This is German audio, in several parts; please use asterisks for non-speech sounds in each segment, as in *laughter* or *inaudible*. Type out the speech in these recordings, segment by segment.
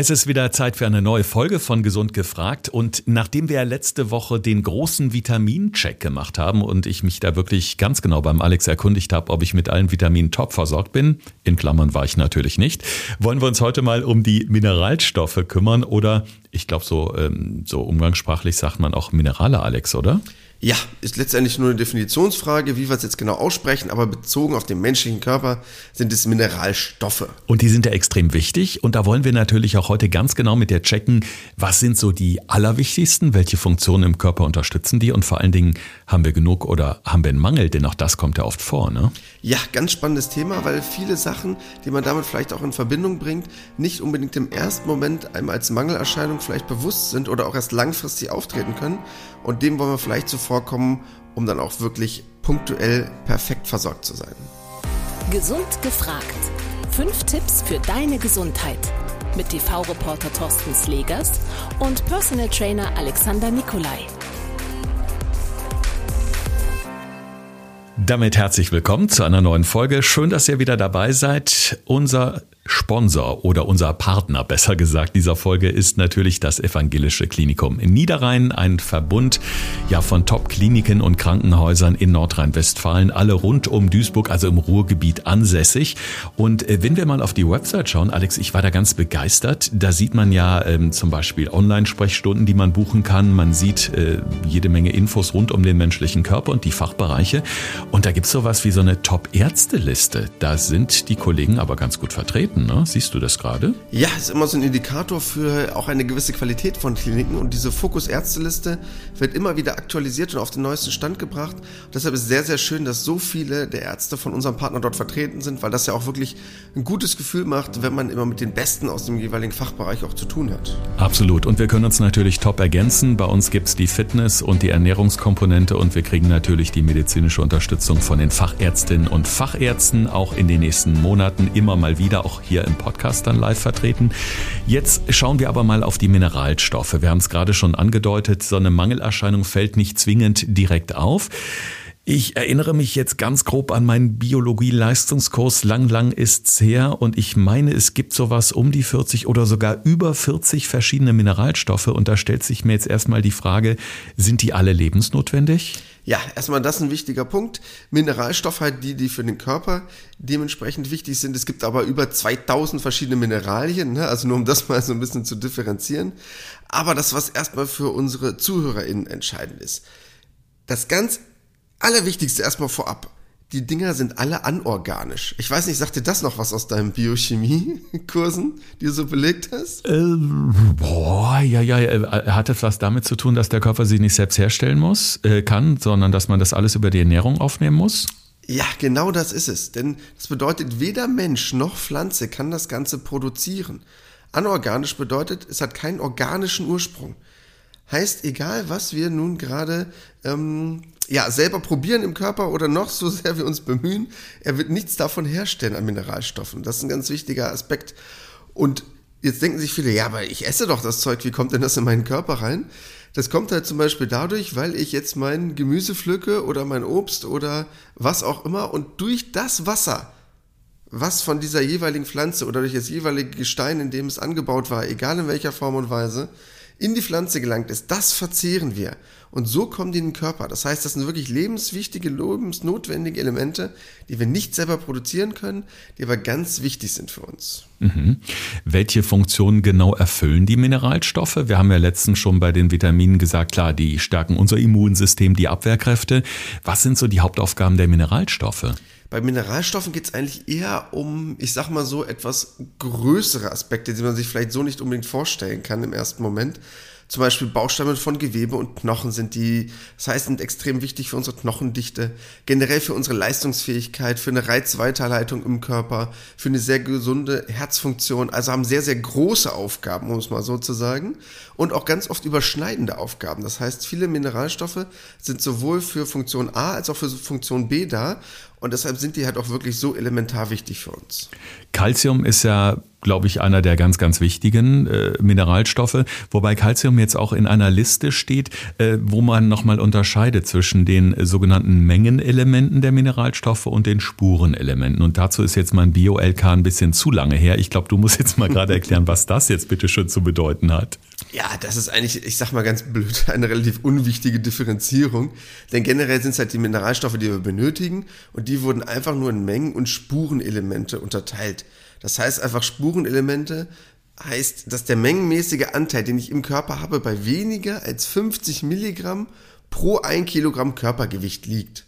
Es ist wieder Zeit für eine neue Folge von Gesund gefragt. Und nachdem wir letzte Woche den großen Vitamincheck gemacht haben und ich mich da wirklich ganz genau beim Alex erkundigt habe, ob ich mit allen Vitaminen top versorgt bin, in Klammern war ich natürlich nicht, wollen wir uns heute mal um die Mineralstoffe kümmern oder ich glaube, so, ähm, so umgangssprachlich sagt man auch Minerale, Alex, oder? Ja, ist letztendlich nur eine Definitionsfrage, wie wir es jetzt genau aussprechen, aber bezogen auf den menschlichen Körper sind es Mineralstoffe. Und die sind ja extrem wichtig und da wollen wir natürlich auch heute ganz genau mit dir checken, was sind so die allerwichtigsten, welche Funktionen im Körper unterstützen die und vor allen Dingen haben wir genug oder haben wir einen Mangel, denn auch das kommt ja oft vor, ne? Ja, ganz spannendes Thema, weil viele Sachen, die man damit vielleicht auch in Verbindung bringt, nicht unbedingt im ersten Moment einem als Mangelerscheinung vielleicht bewusst sind oder auch erst langfristig auftreten können und dem wollen wir vielleicht zuvorkommen, um dann auch wirklich punktuell perfekt versorgt zu sein. Gesund gefragt. Fünf Tipps für deine Gesundheit. Mit TV-Reporter Thorsten Slegers und Personal Trainer Alexander Nikolai. Damit herzlich willkommen zu einer neuen Folge. Schön, dass ihr wieder dabei seid. Unser Sponsor oder unser Partner, besser gesagt, dieser Folge ist natürlich das Evangelische Klinikum in Niederrhein, ein Verbund ja von Top-Kliniken und Krankenhäusern in Nordrhein-Westfalen, alle rund um Duisburg, also im Ruhrgebiet ansässig. Und äh, wenn wir mal auf die Website schauen, Alex, ich war da ganz begeistert. Da sieht man ja ähm, zum Beispiel Online-Sprechstunden, die man buchen kann. Man sieht äh, jede Menge Infos rund um den menschlichen Körper und die Fachbereiche. Und da gibt's sowas wie so eine Top-Ärzte-Liste. Da sind die Kollegen aber ganz gut vertreten. Kliniken, ne? Siehst du das gerade? Ja, ist immer so ein Indikator für auch eine gewisse Qualität von Kliniken und diese Fokus-Ärzteliste wird immer wieder aktualisiert und auf den neuesten Stand gebracht. Und deshalb ist sehr, sehr schön, dass so viele der Ärzte von unserem Partner dort vertreten sind, weil das ja auch wirklich ein gutes Gefühl macht, wenn man immer mit den Besten aus dem jeweiligen Fachbereich auch zu tun hat. Absolut. Und wir können uns natürlich top ergänzen. Bei uns gibt es die Fitness- und die Ernährungskomponente und wir kriegen natürlich die medizinische Unterstützung von den Fachärztinnen und Fachärzten auch in den nächsten Monaten immer mal wieder, auch hier im Podcast dann live vertreten. Jetzt schauen wir aber mal auf die Mineralstoffe. Wir haben es gerade schon angedeutet, so eine Mangelerscheinung fällt nicht zwingend direkt auf. Ich erinnere mich jetzt ganz grob an meinen Biologie-Leistungskurs. Lang, lang ist's her. Und ich meine, es gibt sowas um die 40 oder sogar über 40 verschiedene Mineralstoffe. Und da stellt sich mir jetzt erstmal die Frage, sind die alle lebensnotwendig? Ja, erstmal das ein wichtiger Punkt. Mineralstoffe halt die, die für den Körper dementsprechend wichtig sind. Es gibt aber über 2000 verschiedene Mineralien, ne? also nur um das mal so ein bisschen zu differenzieren. Aber das, was erstmal für unsere ZuhörerInnen entscheidend ist. Das ganz Allerwichtigste erstmal vorab die Dinger sind alle anorganisch. Ich weiß nicht, sagt dir das noch was aus deinen Biochemie-Kursen, die du so belegt hast? Ähm, boah, ja, ja, äh, hat das was damit zu tun, dass der Körper sie nicht selbst herstellen muss, äh, kann, sondern dass man das alles über die Ernährung aufnehmen muss? Ja, genau das ist es. Denn das bedeutet, weder Mensch noch Pflanze kann das Ganze produzieren. Anorganisch bedeutet, es hat keinen organischen Ursprung. Heißt, egal was wir nun gerade ähm, ja, selber probieren im Körper oder noch so sehr wir uns bemühen, er wird nichts davon herstellen an Mineralstoffen. Das ist ein ganz wichtiger Aspekt. Und jetzt denken sich viele, ja, aber ich esse doch das Zeug, wie kommt denn das in meinen Körper rein? Das kommt halt zum Beispiel dadurch, weil ich jetzt mein Gemüse pflücke oder mein Obst oder was auch immer und durch das Wasser, was von dieser jeweiligen Pflanze oder durch das jeweilige Gestein, in dem es angebaut war, egal in welcher Form und Weise, in die Pflanze gelangt ist, das verzehren wir. Und so kommen die in den Körper. Das heißt, das sind wirklich lebenswichtige, lebensnotwendige Elemente, die wir nicht selber produzieren können, die aber ganz wichtig sind für uns. Mhm. Welche Funktionen genau erfüllen die Mineralstoffe? Wir haben ja letztens schon bei den Vitaminen gesagt, klar, die stärken unser Immunsystem, die Abwehrkräfte. Was sind so die Hauptaufgaben der Mineralstoffe? Bei Mineralstoffen geht es eigentlich eher um, ich sag mal so, etwas größere Aspekte, die man sich vielleicht so nicht unbedingt vorstellen kann im ersten Moment. Zum Beispiel Bausteine von Gewebe und Knochen sind die, das heißt, sind extrem wichtig für unsere Knochendichte, generell für unsere Leistungsfähigkeit, für eine Reizweiterleitung im Körper, für eine sehr gesunde Herzfunktion, also haben sehr, sehr große Aufgaben, um es mal so zu sagen, und auch ganz oft überschneidende Aufgaben. Das heißt, viele Mineralstoffe sind sowohl für Funktion A als auch für Funktion B da Und deshalb sind die halt auch wirklich so elementar wichtig für uns. Calcium ist ja glaube ich, einer der ganz, ganz wichtigen äh, Mineralstoffe, wobei Calcium jetzt auch in einer Liste steht, äh, wo man nochmal unterscheidet zwischen den sogenannten Mengenelementen der Mineralstoffe und den Spurenelementen. Und dazu ist jetzt mein Bio-LK ein bisschen zu lange her. Ich glaube, du musst jetzt mal gerade *laughs* erklären, was das jetzt bitte schon zu bedeuten hat. Ja, das ist eigentlich, ich sag mal ganz blöd, *laughs* eine relativ unwichtige Differenzierung. Denn generell sind es halt die Mineralstoffe, die wir benötigen und die wurden einfach nur in Mengen- und Spurenelemente unterteilt. Das heißt einfach Spurenelemente heißt, dass der mengenmäßige Anteil, den ich im Körper habe, bei weniger als 50 Milligramm pro 1 Kilogramm Körpergewicht liegt.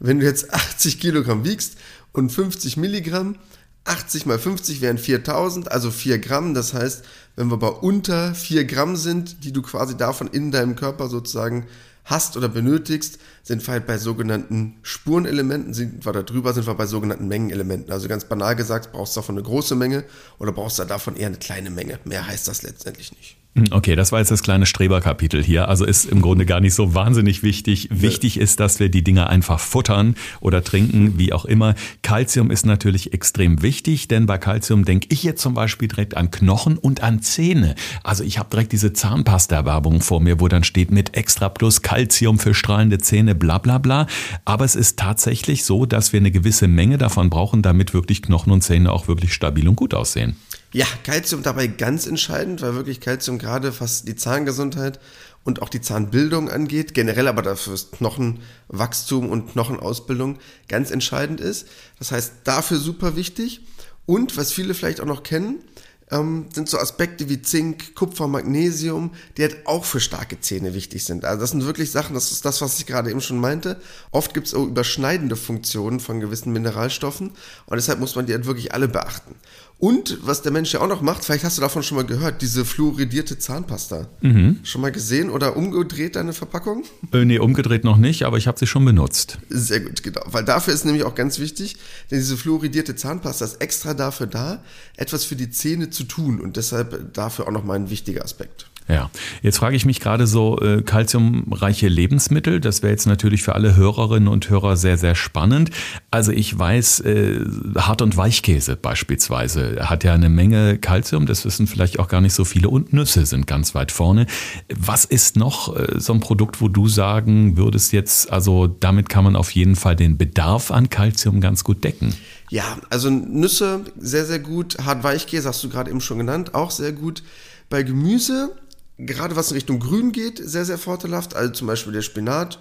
Wenn du jetzt 80 Kilogramm wiegst und 50 Milligramm, 80 mal 50 wären 4000, also 4 Gramm. Das heißt, wenn wir bei unter 4 Gramm sind, die du quasi davon in deinem Körper sozusagen hast oder benötigst, sind wir halt bei sogenannten Spurenelementen, sind wir da drüber, sind wir bei sogenannten Mengenelementen. Also ganz banal gesagt, brauchst du davon eine große Menge oder brauchst du davon eher eine kleine Menge. Mehr heißt das letztendlich nicht. Hm, okay, das war jetzt das kleine Streberkapitel hier. Also ist im Grunde gar nicht so wahnsinnig wichtig. Wichtig ist, dass wir die Dinge einfach futtern oder trinken, wie auch immer. Calcium ist natürlich extrem wichtig, denn bei Calcium denke ich jetzt zum Beispiel direkt an Knochen und an Zähne. Also ich habe direkt diese Zahnpasta-Werbung vor mir, wo dann steht mit Extra Plus Calcium für strahlende Zähne, bla bla bla. Aber es ist tatsächlich so, dass wir eine gewisse Menge davon brauchen, damit wirklich Knochen und Zähne auch wirklich stabil und gut aussehen. Ja, Kalzium dabei ganz entscheidend, weil wirklich Kalzium gerade was die Zahngesundheit und auch die Zahnbildung angeht, generell aber dafür ist Knochenwachstum und Knochenausbildung ganz entscheidend ist. Das heißt, dafür super wichtig. Und was viele vielleicht auch noch kennen, ähm, sind so Aspekte wie Zink, Kupfer, Magnesium, die halt auch für starke Zähne wichtig sind. Also das sind wirklich Sachen, das ist das, was ich gerade eben schon meinte. Oft gibt es auch überschneidende Funktionen von gewissen Mineralstoffen und deshalb muss man die halt wirklich alle beachten. Und was der Mensch ja auch noch macht, vielleicht hast du davon schon mal gehört, diese fluoridierte Zahnpasta. Mhm. Schon mal gesehen oder umgedreht deine Verpackung? Äh, nee, umgedreht noch nicht, aber ich habe sie schon benutzt. Sehr gut, genau. Weil dafür ist nämlich auch ganz wichtig, denn diese fluoridierte Zahnpasta ist extra dafür da, etwas für die Zähne zu tun und deshalb dafür auch nochmal ein wichtiger Aspekt. Ja, jetzt frage ich mich gerade so, äh, kalziumreiche Lebensmittel, das wäre jetzt natürlich für alle Hörerinnen und Hörer sehr, sehr spannend. Also ich weiß, äh, Hart- und Weichkäse beispielsweise hat ja eine Menge Kalzium, das wissen vielleicht auch gar nicht so viele und Nüsse sind ganz weit vorne. Was ist noch äh, so ein Produkt, wo du sagen würdest jetzt, also damit kann man auf jeden Fall den Bedarf an Kalzium ganz gut decken? Ja, also Nüsse sehr, sehr gut. Hart-Weichkäse hast du gerade eben schon genannt, auch sehr gut. Bei Gemüse gerade was in Richtung Grün geht, sehr, sehr vorteilhaft. Also zum Beispiel der Spinat.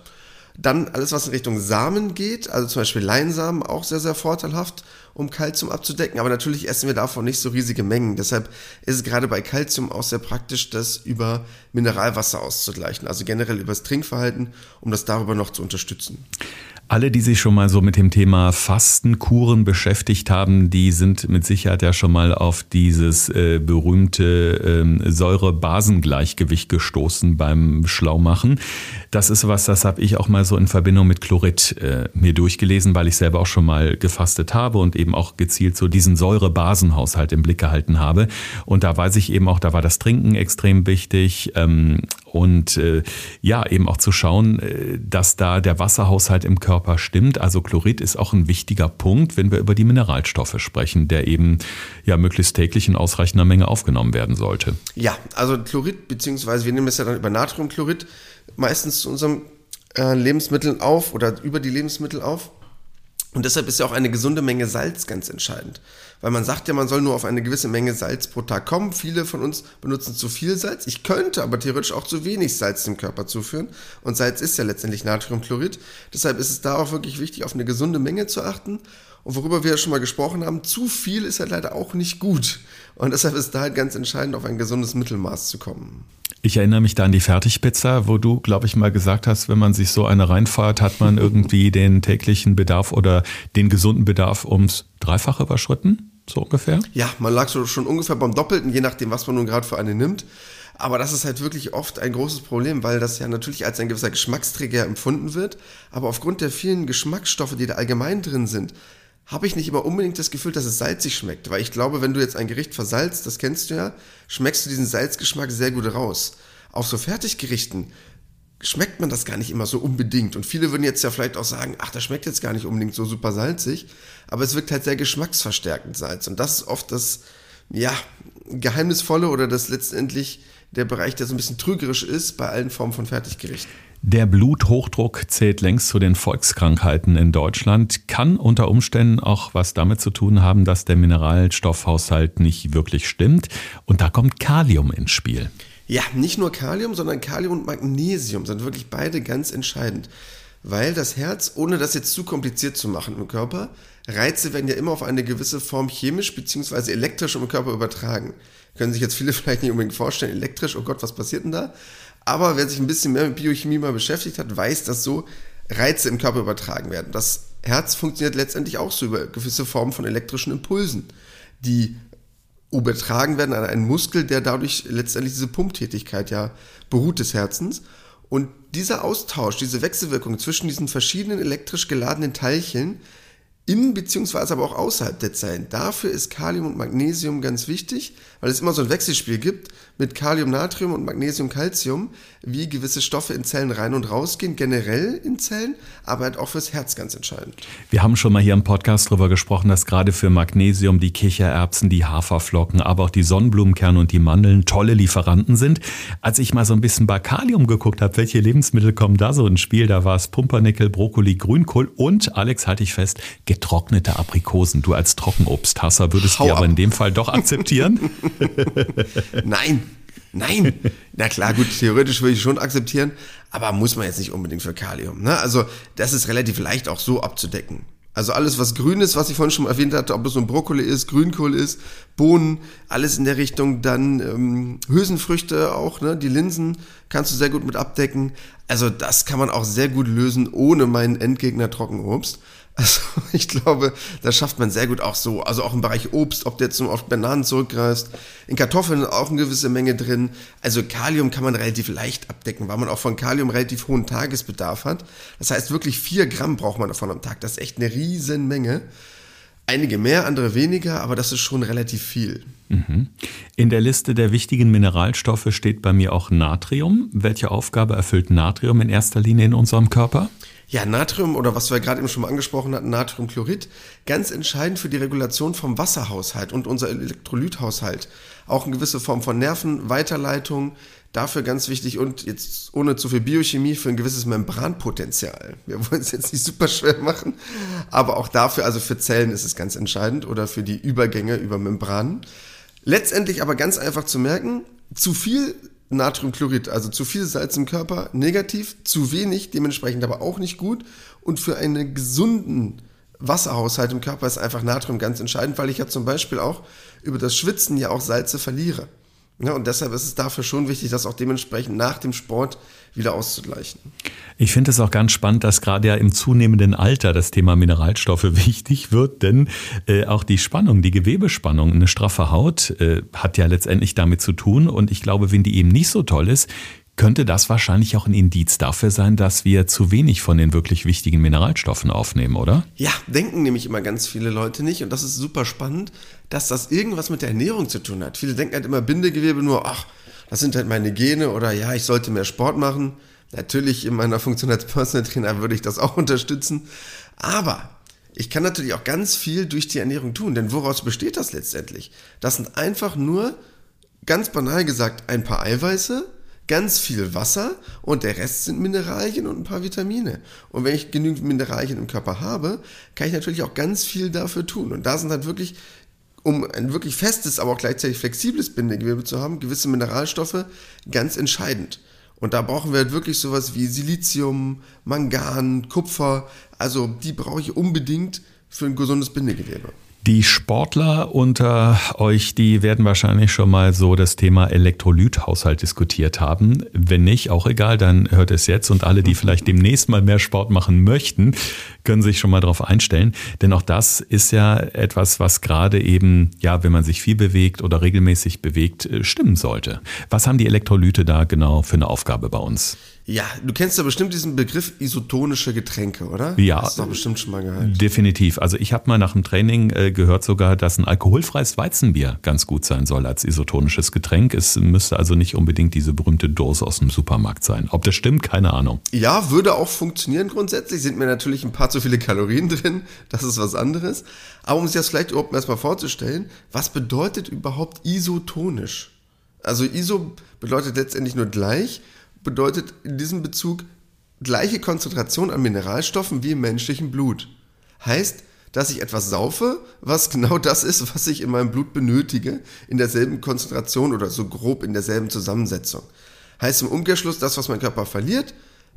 Dann alles, was in Richtung Samen geht, also zum Beispiel Leinsamen, auch sehr, sehr vorteilhaft, um Kalzium abzudecken. Aber natürlich essen wir davon nicht so riesige Mengen. Deshalb ist es gerade bei Kalzium auch sehr praktisch, das über Mineralwasser auszugleichen. Also generell übers Trinkverhalten, um das darüber noch zu unterstützen. Alle, die sich schon mal so mit dem Thema Fastenkuren beschäftigt haben, die sind mit Sicherheit ja schon mal auf dieses äh, berühmte ähm, Säure-Basen-Gleichgewicht gestoßen beim Schlaumachen. Das ist was, das habe ich auch mal so in Verbindung mit Chlorid äh, mir durchgelesen, weil ich selber auch schon mal gefastet habe und eben auch gezielt so diesen Säure-Basen-Haushalt im Blick gehalten habe. Und da weiß ich eben auch, da war das Trinken extrem wichtig ähm, und äh, ja, eben auch zu schauen, äh, dass da der Wasserhaushalt im Körper stimmt. Also Chlorid ist auch ein wichtiger Punkt, wenn wir über die Mineralstoffe sprechen, der eben ja möglichst täglich in ausreichender Menge aufgenommen werden sollte. Ja, also Chlorid, beziehungsweise wir nehmen es ja dann über Natriumchlorid meistens zu unseren äh, Lebensmitteln auf oder über die Lebensmittel auf. Und deshalb ist ja auch eine gesunde Menge Salz ganz entscheidend. Weil man sagt ja, man soll nur auf eine gewisse Menge Salz pro Tag kommen. Viele von uns benutzen zu viel Salz. Ich könnte aber theoretisch auch zu wenig Salz dem Körper zuführen. Und Salz ist ja letztendlich Natriumchlorid. Deshalb ist es da auch wirklich wichtig, auf eine gesunde Menge zu achten. Und worüber wir ja schon mal gesprochen haben, zu viel ist halt leider auch nicht gut. Und deshalb ist da halt ganz entscheidend, auf ein gesundes Mittelmaß zu kommen. Ich erinnere mich da an die Fertigpizza, wo du, glaube ich, mal gesagt hast, wenn man sich so eine reinfeuert, hat man irgendwie *laughs* den täglichen Bedarf oder den gesunden Bedarf ums Dreifache überschritten, so ungefähr? Ja, man lag so schon ungefähr beim Doppelten, je nachdem, was man nun gerade für eine nimmt. Aber das ist halt wirklich oft ein großes Problem, weil das ja natürlich als ein gewisser Geschmacksträger empfunden wird. Aber aufgrund der vielen Geschmacksstoffe, die da allgemein drin sind, habe ich nicht immer unbedingt das Gefühl, dass es salzig schmeckt. Weil ich glaube, wenn du jetzt ein Gericht versalzt, das kennst du ja, schmeckst du diesen Salzgeschmack sehr gut raus. Auf so Fertiggerichten schmeckt man das gar nicht immer so unbedingt. Und viele würden jetzt ja vielleicht auch sagen, ach, das schmeckt jetzt gar nicht unbedingt so super salzig, aber es wirkt halt sehr geschmacksverstärkend Salz. Und das ist oft das, ja, Geheimnisvolle oder das letztendlich der Bereich, der so ein bisschen trügerisch ist bei allen Formen von Fertiggerichten. Der Bluthochdruck zählt längst zu den Volkskrankheiten in Deutschland, kann unter Umständen auch was damit zu tun haben, dass der Mineralstoffhaushalt nicht wirklich stimmt. Und da kommt Kalium ins Spiel. Ja, nicht nur Kalium, sondern Kalium und Magnesium sind wirklich beide ganz entscheidend. Weil das Herz, ohne das jetzt zu kompliziert zu machen im Körper, Reize werden ja immer auf eine gewisse Form chemisch bzw. elektrisch im Körper übertragen. Können sich jetzt viele *laughs* vielleicht nicht unbedingt vorstellen, elektrisch, oh Gott, was passiert denn da? Aber wer sich ein bisschen mehr mit Biochemie mal beschäftigt hat, weiß, dass so Reize im Körper übertragen werden. Das Herz funktioniert letztendlich auch so über gewisse Formen von elektrischen Impulsen, die übertragen werden an einen Muskel, der dadurch letztendlich diese Pumptätigkeit ja beruht des Herzens. Und dieser Austausch, diese Wechselwirkung zwischen diesen verschiedenen elektrisch geladenen Teilchen in beziehungsweise aber auch außerhalb der Zellen. Dafür ist Kalium und Magnesium ganz wichtig, weil es immer so ein Wechselspiel gibt mit Kalium, Natrium und Magnesium, Calcium, wie gewisse Stoffe in Zellen rein und rausgehen, generell in Zellen, aber halt auch fürs Herz ganz entscheidend. Wir haben schon mal hier im Podcast darüber gesprochen, dass gerade für Magnesium die Kichererbsen, die Haferflocken, aber auch die Sonnenblumenkerne und die Mandeln tolle Lieferanten sind. Als ich mal so ein bisschen bei Kalium geguckt habe, welche Lebensmittel kommen da so ins Spiel, da war es Pumpernickel, Brokkoli, Grünkohl und, Alex, halte ich fest, getrocknete Aprikosen. Du als Trockenobsthasser würdest Hau die ab. aber in dem Fall doch akzeptieren? *laughs* Nein, nein. Na klar, gut, theoretisch würde ich schon akzeptieren, aber muss man jetzt nicht unbedingt für Kalium. Ne? Also das ist relativ leicht auch so abzudecken. Also alles, was grün ist, was ich vorhin schon erwähnt hatte, ob das so ein Brokkoli ist, Grünkohl ist, Bohnen, alles in der Richtung. Dann ähm, Hülsenfrüchte auch, ne? die Linsen kannst du sehr gut mit abdecken. Also das kann man auch sehr gut lösen ohne meinen Endgegner Trockenobst. Also *laughs* ich glaube, das schafft man sehr gut auch so. Also auch im Bereich Obst, ob jetzt nur auf Bananen zurückgreifst. In Kartoffeln auch eine gewisse Menge drin. Also Kalium kann man relativ leicht abdecken, weil man auch von Kalium relativ hohen Tagesbedarf hat. Das heißt, wirklich vier Gramm braucht man davon am Tag. Das ist echt eine riesen Menge. Einige mehr, andere weniger, aber das ist schon relativ viel. Mhm. In der Liste der wichtigen Mineralstoffe steht bei mir auch Natrium. Welche Aufgabe erfüllt Natrium in erster Linie in unserem Körper? Ja, Natrium oder was wir gerade eben schon mal angesprochen hatten, Natriumchlorid, ganz entscheidend für die Regulation vom Wasserhaushalt und unser Elektrolythaushalt. Auch eine gewisse Form von Nervenweiterleitung, dafür ganz wichtig und jetzt ohne zu viel Biochemie für ein gewisses Membranpotenzial. Wir wollen es jetzt nicht super schwer machen, aber auch dafür, also für Zellen ist es ganz entscheidend oder für die Übergänge über Membranen. Letztendlich aber ganz einfach zu merken, zu viel Natriumchlorid, also zu viel Salz im Körper, negativ, zu wenig, dementsprechend aber auch nicht gut. Und für einen gesunden Wasserhaushalt im Körper ist einfach Natrium ganz entscheidend, weil ich ja zum Beispiel auch über das Schwitzen ja auch Salze verliere. Ja, und deshalb ist es dafür schon wichtig, das auch dementsprechend nach dem Sport wieder auszugleichen. Ich finde es auch ganz spannend, dass gerade ja im zunehmenden Alter das Thema Mineralstoffe *laughs* wichtig wird, denn äh, auch die Spannung, die Gewebespannung, eine straffe Haut äh, hat ja letztendlich damit zu tun. Und ich glaube, wenn die eben nicht so toll ist, könnte das wahrscheinlich auch ein Indiz dafür sein, dass wir zu wenig von den wirklich wichtigen Mineralstoffen aufnehmen, oder? Ja, denken nämlich immer ganz viele Leute nicht. Und das ist super spannend, dass das irgendwas mit der Ernährung zu tun hat. Viele denken halt immer Bindegewebe nur, ach, das sind halt meine Gene oder ja, ich sollte mehr Sport machen. Natürlich in meiner Funktion als Personal Trainer würde ich das auch *laughs* unterstützen. Aber ich kann natürlich auch ganz viel durch die Ernährung tun. Denn woraus besteht das letztendlich? Das sind einfach nur, ganz banal gesagt, ein paar Eiweiße, ganz viel Wasser und der Rest sind Mineralien und ein paar Vitamine. Und wenn ich genügend Mineralien im Körper habe, kann ich natürlich auch ganz viel dafür tun. Und da sind halt wirklich, um ein wirklich festes, aber auch gleichzeitig flexibles Bindegewebe zu haben, gewisse Mineralstoffe ganz entscheidend. Und da brauchen wir halt wirklich sowas wie Silizium, Mangan, Kupfer. Also die brauche ich unbedingt für ein gesundes Bindegewebe. Die Sportler unter euch, die werden wahrscheinlich schon mal so das Thema Elektrolythaushalt diskutiert haben. Wenn nicht, auch egal, dann hört es jetzt und alle, die vielleicht demnächst mal mehr Sport machen möchten, können sich schon mal darauf einstellen. Denn auch das ist ja etwas, was gerade eben, ja, wenn man sich viel bewegt oder regelmäßig bewegt, äh, stimmen sollte. Was haben die Elektrolyte da genau für eine Aufgabe bei uns? Ja, du kennst ja bestimmt diesen Begriff isotonische Getränke, oder? Ja. Hast du doch bestimmt schon mal gehört. Definitiv. Also ich habe mal nach dem Training äh, gehört sogar, dass ein alkoholfreies Weizenbier ganz gut sein soll als isotonisches Getränk. Es müsste also nicht unbedingt diese berühmte Dose aus dem Supermarkt sein. Ob das stimmt, keine Ahnung. Ja, würde auch funktionieren grundsätzlich. Sind mir natürlich ein paar zu viele Kalorien *laughs* drin. Das ist was anderes. Aber um sich das vielleicht überhaupt erstmal vorzustellen, was bedeutet überhaupt isotonisch? Also ISO bedeutet letztendlich nur gleich, bedeutet in diesem Bezug gleiche Konzentration an Mineralstoffen wie im menschlichen Blut. Heißt, dass ich etwas saufe, was genau das ist, was ich in meinem Blut benötige, in derselben Konzentration oder so grob in derselben Zusammensetzung. Heißt im Umkehrschluss, das, was mein Körper verliert,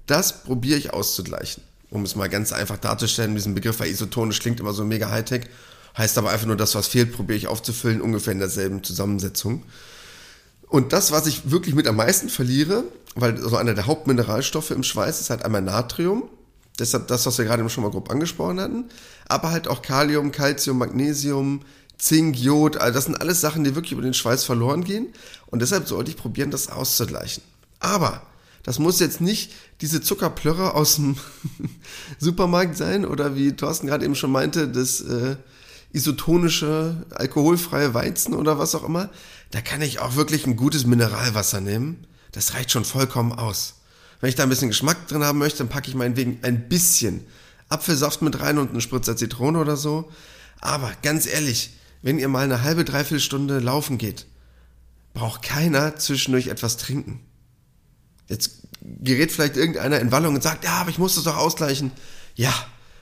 das probiere ich auszugleichen. Um es mal ganz einfach darzustellen, diesen Begriff, weil isotonisch klingt immer so mega Hightech, heißt aber einfach nur, das, was fehlt, probiere ich aufzufüllen, ungefähr in derselben Zusammensetzung. Und das, was ich wirklich mit am meisten verliere, weil so einer der Hauptmineralstoffe im Schweiß ist halt einmal Natrium. Deshalb das, was wir gerade schon mal grob angesprochen hatten. Aber halt auch Kalium, Calcium, Magnesium, Zink, Jod. Also das sind alles Sachen, die wirklich über den Schweiß verloren gehen. Und deshalb sollte ich probieren, das auszugleichen. Aber das muss jetzt nicht diese Zuckerplörre aus dem *laughs* Supermarkt sein oder wie Thorsten gerade eben schon meinte, das äh, isotonische, alkoholfreie Weizen oder was auch immer. Da kann ich auch wirklich ein gutes Mineralwasser nehmen das reicht schon vollkommen aus. Wenn ich da ein bisschen Geschmack drin haben möchte, dann packe ich meinetwegen ein bisschen Apfelsaft mit rein und einen Spritzer Zitrone oder so. Aber ganz ehrlich, wenn ihr mal eine halbe, dreiviertel Stunde laufen geht, braucht keiner zwischendurch etwas trinken. Jetzt gerät vielleicht irgendeiner in Wallung und sagt, ja, aber ich muss das doch ausgleichen. Ja,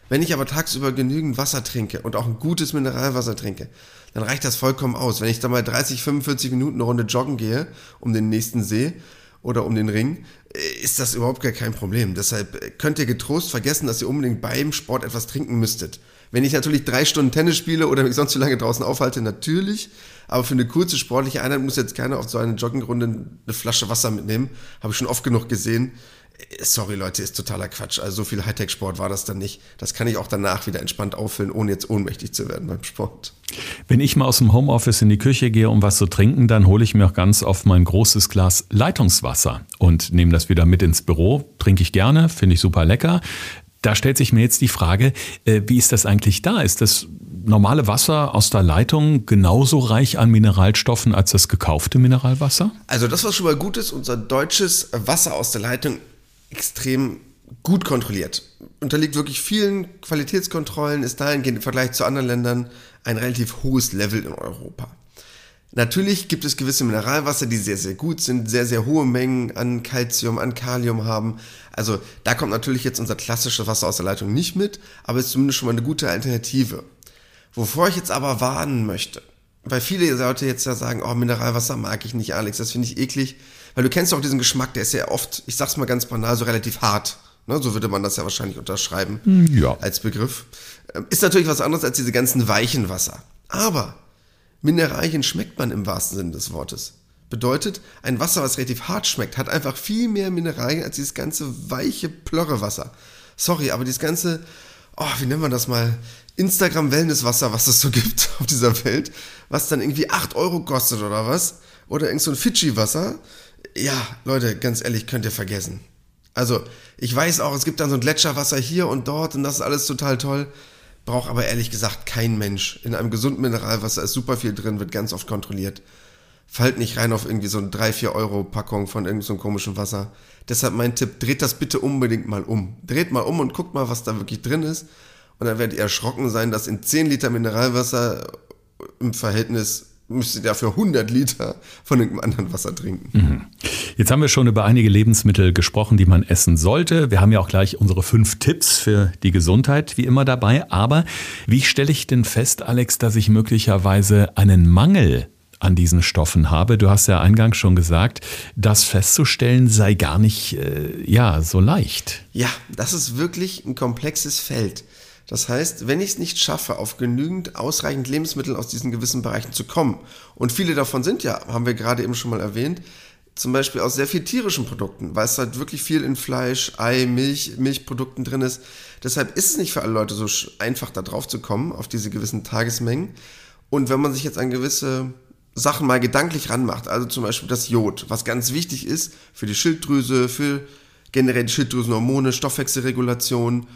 wenn ich aber tagsüber genügend Wasser trinke und auch ein gutes Mineralwasser trinke, dann reicht das vollkommen aus. Wenn ich da mal 30, 45 Minuten eine Runde joggen gehe um den nächsten See, oder um den Ring, äh, ist das überhaupt gar kein Problem. Deshalb äh, könnt ihr getrost vergessen, dass ihr unbedingt beim Sport etwas trinken müsstet. Wenn ich natürlich drei Stunden Tennis spiele oder mich sonst zu lange draußen aufhalte, natürlich. Aber für eine kurze sportliche Einheit muss jetzt keiner auf so eine Joggingrunde eine Flasche Wasser mitnehmen. Habe ich schon oft genug gesehen. Sorry Leute, ist totaler Quatsch. Also so viel Hightech-Sport war das dann nicht. Das kann ich auch danach wieder entspannt auffüllen, ohne jetzt ohnmächtig zu werden beim Sport. Wenn ich mal aus dem Homeoffice in die Küche gehe, um was zu trinken, dann hole ich mir auch ganz oft mein großes Glas Leitungswasser und nehme das wieder mit ins Büro. Trinke ich gerne, finde ich super lecker. Da stellt sich mir jetzt die Frage, äh, wie ist das eigentlich da? Ist das normale Wasser aus der Leitung genauso reich an Mineralstoffen als das gekaufte Mineralwasser? Also das, was schon mal gut ist, unser deutsches Wasser aus der Leitung extrem gut kontrolliert. Unterliegt wirklich vielen Qualitätskontrollen, ist dahingehend im Vergleich zu anderen Ländern ein relativ hohes Level in Europa. Natürlich gibt es gewisse Mineralwasser, die sehr, sehr gut sind, sehr, sehr hohe Mengen an Calcium, an Kalium haben. Also da kommt natürlich jetzt unser klassisches Wasser aus der Leitung nicht mit, aber ist zumindest schon mal eine gute Alternative. Wovor ich jetzt aber warnen möchte, weil viele Leute jetzt ja sagen, oh, Mineralwasser mag ich nicht, Alex, das finde ich eklig. Weil du kennst auch diesen Geschmack, der ist ja oft, ich sag's mal ganz banal, so relativ hart. Ne, so würde man das ja wahrscheinlich unterschreiben hm, ja. als Begriff. Ähm, ist natürlich was anderes als diese ganzen weichen Wasser. Aber Mineralien schmeckt man im wahrsten Sinne des Wortes. Bedeutet, ein Wasser, was relativ hart schmeckt, hat einfach viel mehr Mineralien als dieses ganze weiche Plörrewasser. Sorry, aber dieses ganze, oh, wie nennt man das mal? Instagram-Wellnesswasser, was es so gibt *laughs* auf dieser Welt, was dann irgendwie 8 Euro kostet oder was? Oder irgend so ein Fidschi-Wasser, ja, Leute, ganz ehrlich, könnt ihr vergessen. Also, ich weiß auch, es gibt dann so ein Gletscherwasser hier und dort und das ist alles total toll. Braucht aber ehrlich gesagt kein Mensch. In einem gesunden Mineralwasser ist super viel drin, wird ganz oft kontrolliert. Fallt nicht rein auf irgendwie so eine 3-4 Euro Packung von irgendeinem so komischen Wasser. Deshalb mein Tipp, dreht das bitte unbedingt mal um. Dreht mal um und guckt mal, was da wirklich drin ist. Und dann werdet ihr erschrocken sein, dass in 10 Liter Mineralwasser im Verhältnis müsste dafür 100 Liter von irgendeinem anderen Wasser trinken. Mhm. Jetzt haben wir schon über einige Lebensmittel gesprochen, die man essen sollte. Wir haben ja auch gleich unsere fünf Tipps für die Gesundheit wie immer dabei. Aber wie stelle ich denn fest, Alex, dass ich möglicherweise einen Mangel an diesen Stoffen habe. Du hast ja eingangs schon gesagt, das festzustellen sei gar nicht äh, ja so leicht. Ja, das ist wirklich ein komplexes Feld. Das heißt, wenn ich es nicht schaffe, auf genügend ausreichend Lebensmittel aus diesen gewissen Bereichen zu kommen, und viele davon sind ja, haben wir gerade eben schon mal erwähnt, zum Beispiel aus sehr viel tierischen Produkten, weil es halt wirklich viel in Fleisch, Ei, Milch, Milchprodukten drin ist. Deshalb ist es nicht für alle Leute so einfach da drauf zu kommen, auf diese gewissen Tagesmengen. Und wenn man sich jetzt an gewisse Sachen mal gedanklich ranmacht, also zum Beispiel das Jod, was ganz wichtig ist für die Schilddrüse, für generell die Schilddrüsenhormone, Stoffwechselregulation,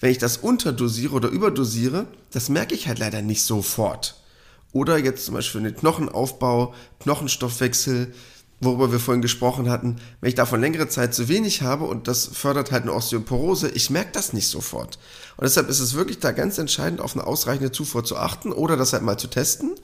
Wenn ich das unterdosiere oder überdosiere, das merke ich halt leider nicht sofort. Oder jetzt zum Beispiel den Knochenaufbau, Knochenstoffwechsel, worüber wir vorhin gesprochen hatten. Wenn ich davon längere Zeit zu wenig habe und das fördert halt eine Osteoporose, ich merke das nicht sofort. Und deshalb ist es wirklich da ganz entscheidend, auf eine ausreichende Zufuhr zu achten oder das halt mal zu testen.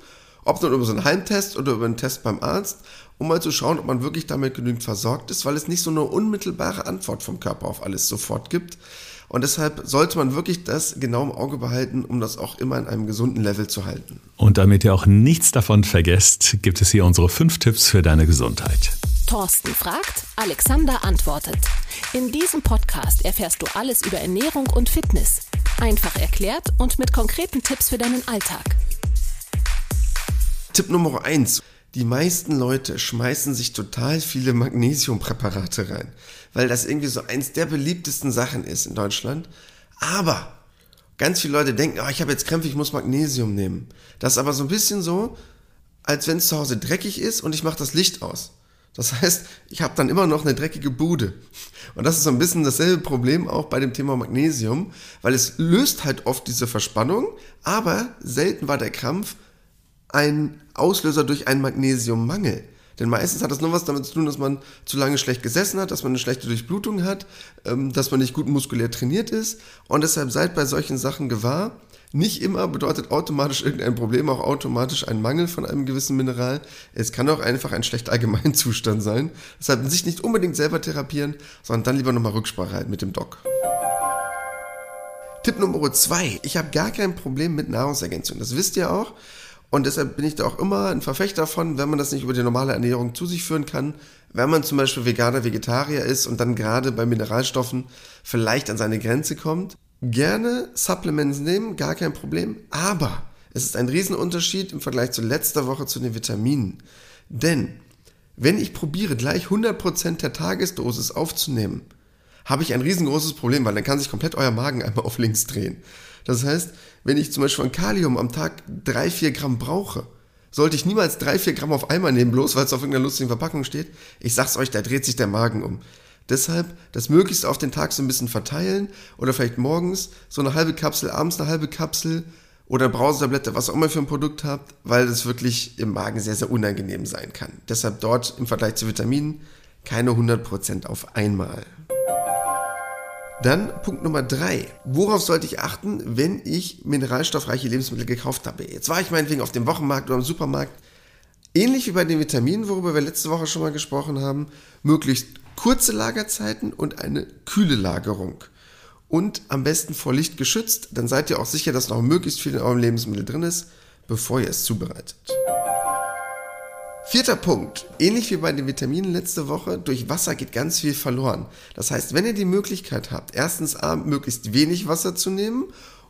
Ob nur über so einen Heimtest oder über einen Test beim Arzt, um mal zu schauen, ob man wirklich damit genügend versorgt ist, weil es nicht so eine unmittelbare Antwort vom Körper auf alles sofort gibt. Und deshalb sollte man wirklich das genau im Auge behalten, um das auch immer in einem gesunden Level zu halten. Und damit ihr auch nichts davon vergesst, gibt es hier unsere fünf Tipps für deine Gesundheit. Thorsten fragt, Alexander antwortet. In diesem Podcast erfährst du alles über Ernährung und Fitness. Einfach erklärt und mit konkreten Tipps für deinen Alltag. Tipp Nummer eins: Die meisten Leute schmeißen sich total viele Magnesiumpräparate rein weil das irgendwie so eins der beliebtesten Sachen ist in Deutschland. Aber ganz viele Leute denken, oh, ich habe jetzt Krämpfe, ich muss Magnesium nehmen. Das ist aber so ein bisschen so, als wenn es zu Hause dreckig ist und ich mache das Licht aus. Das heißt, ich habe dann immer noch eine dreckige Bude. Und das ist so ein bisschen dasselbe Problem auch bei dem Thema Magnesium, weil es löst halt oft diese Verspannung, aber selten war der Krampf ein Auslöser durch einen Magnesiummangel. Denn meistens hat das nur was damit zu tun, dass man zu lange schlecht gesessen hat, dass man eine schlechte Durchblutung hat, ähm, dass man nicht gut muskulär trainiert ist. Und deshalb seid bei solchen Sachen gewahr. Nicht immer bedeutet automatisch irgendein Problem auch automatisch ein Mangel von einem gewissen Mineral. Es kann auch einfach ein schlechter Allgemeinzustand *laughs* sein. Deshalb sich nicht unbedingt selber therapieren, sondern dann lieber nochmal Rücksprache halten mit dem Doc. Tipp Nummer zwei: Ich habe gar kein Problem mit Nahrungsergänzung. Das wisst ihr auch. Und deshalb bin ich da auch immer ein Verfechter davon, wenn man das nicht über die normale Ernährung zu sich führen kann, wenn man zum Beispiel Veganer, Vegetarier ist und dann gerade bei Mineralstoffen vielleicht an seine Grenze kommt, gerne Supplements nehmen, gar kein Problem, aber es ist ein Riesenunterschied im Vergleich zu letzter Woche zu den Vitaminen. Denn wenn ich probiere, gleich 100% der Tagesdosis aufzunehmen, habe ich ein riesengroßes Problem, weil dann kann sich komplett euer Magen einmal auf links drehen. Das heißt, wenn ich zum Beispiel von Kalium am Tag drei vier Gramm brauche, sollte ich niemals drei vier Gramm auf einmal nehmen, bloß weil es auf irgendeiner lustigen Verpackung steht. Ich sag's euch, da dreht sich der Magen um. Deshalb das möglichst auf den Tag so ein bisschen verteilen oder vielleicht morgens so eine halbe Kapsel, abends eine halbe Kapsel oder Brausetablette, was auch immer für ein Produkt habt, weil das wirklich im Magen sehr, sehr unangenehm sein kann. Deshalb dort im Vergleich zu Vitaminen keine 100% auf einmal. Dann Punkt Nummer drei. Worauf sollte ich achten, wenn ich mineralstoffreiche Lebensmittel gekauft habe? Jetzt war ich meinetwegen auf dem Wochenmarkt oder im Supermarkt. Ähnlich wie bei den Vitaminen, worüber wir letzte Woche schon mal gesprochen haben, möglichst kurze Lagerzeiten und eine kühle Lagerung. Und am besten vor Licht geschützt, dann seid ihr auch sicher, dass noch möglichst viel in eurem Lebensmittel drin ist, bevor ihr es zubereitet. Vierter Punkt. Ähnlich wie bei den Vitaminen letzte Woche, durch Wasser geht ganz viel verloren. Das heißt, wenn ihr die Möglichkeit habt, erstens A, möglichst wenig Wasser zu nehmen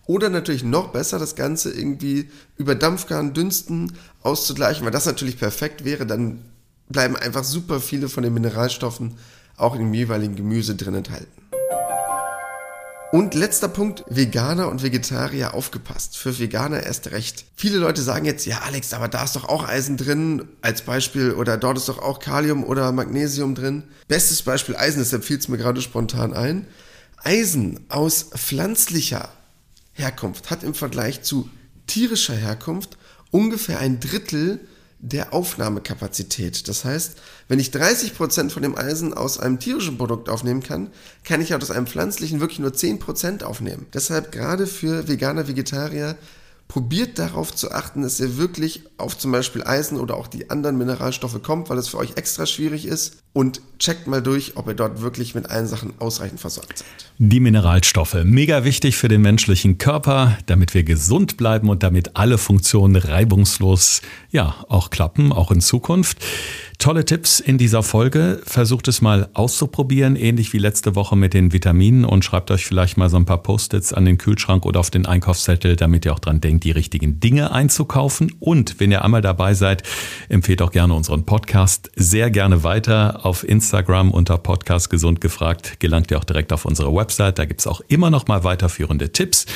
oder natürlich noch besser das Ganze irgendwie über Dampfgarn, Dünsten auszugleichen, weil das natürlich perfekt wäre, dann bleiben einfach super viele von den Mineralstoffen auch im jeweiligen Gemüse drin enthalten. Und letzter Punkt, Veganer und Vegetarier aufgepasst. Für Veganer erst recht. Viele Leute sagen jetzt, ja Alex, aber da ist doch auch Eisen drin, als Beispiel, oder dort ist doch auch Kalium oder Magnesium drin. Bestes Beispiel Eisen, deshalb fiel es mir gerade spontan ein. Eisen aus pflanzlicher Herkunft hat im Vergleich zu tierischer Herkunft ungefähr ein Drittel der Aufnahmekapazität. Das heißt, wenn ich 30% von dem Eisen aus einem tierischen Produkt aufnehmen kann, kann ich aus einem pflanzlichen wirklich nur 10% aufnehmen. Deshalb gerade für Veganer, Vegetarier probiert darauf zu achten, dass ihr wirklich auf zum Beispiel Eisen oder auch die anderen Mineralstoffe kommt, weil es für euch extra schwierig ist. Und checkt mal durch, ob ihr dort wirklich mit allen Sachen ausreichend versorgt seid. Die Mineralstoffe, mega wichtig für den menschlichen Körper, damit wir gesund bleiben und damit alle Funktionen reibungslos, ja, auch klappen, auch in Zukunft. Tolle Tipps in dieser Folge. Versucht es mal auszuprobieren, ähnlich wie letzte Woche mit den Vitaminen und schreibt euch vielleicht mal so ein paar Post-its an den Kühlschrank oder auf den Einkaufszettel, damit ihr auch dran denkt, die richtigen Dinge einzukaufen. Und wenn ihr einmal dabei seid, empfehlt auch gerne unseren Podcast sehr gerne weiter. Auf Instagram unter Podcast Gesund gefragt gelangt ihr auch direkt auf unsere Website. Da gibt's auch immer noch mal weiterführende Tipps.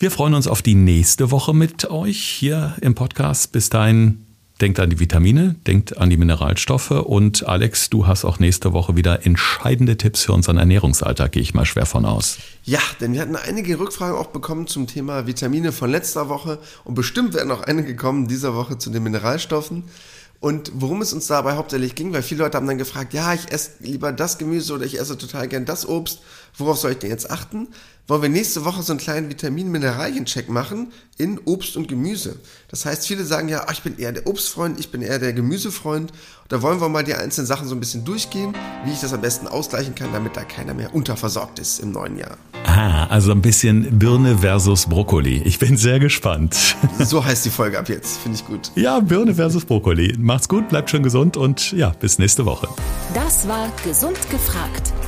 Wir freuen uns auf die nächste Woche mit euch hier im Podcast. Bis dahin denkt an die Vitamine, denkt an die Mineralstoffe und Alex, du hast auch nächste Woche wieder entscheidende Tipps für unseren Ernährungsalltag, gehe ich mal schwer von aus. Ja, denn wir hatten einige Rückfragen auch bekommen zum Thema Vitamine von letzter Woche und bestimmt werden auch einige gekommen dieser Woche zu den Mineralstoffen. Und worum es uns dabei hauptsächlich ging, weil viele Leute haben dann gefragt, ja, ich esse lieber das Gemüse oder ich esse total gern das Obst. Worauf soll ich denn jetzt achten? Wollen wir nächste Woche so einen kleinen Vitamin-Mineralien-Check machen in Obst und Gemüse. Das heißt, viele sagen ja, ach, ich bin eher der Obstfreund, ich bin eher der Gemüsefreund. Da wollen wir mal die einzelnen Sachen so ein bisschen durchgehen, wie ich das am besten ausgleichen kann, damit da keiner mehr unterversorgt ist im neuen Jahr. Ah, also ein bisschen Birne versus Brokkoli. Ich bin sehr gespannt. So heißt die Folge ab jetzt, finde ich gut. Ja, Birne versus Brokkoli. Macht's gut, bleibt schön gesund und ja, bis nächste Woche. Das war Gesund gefragt.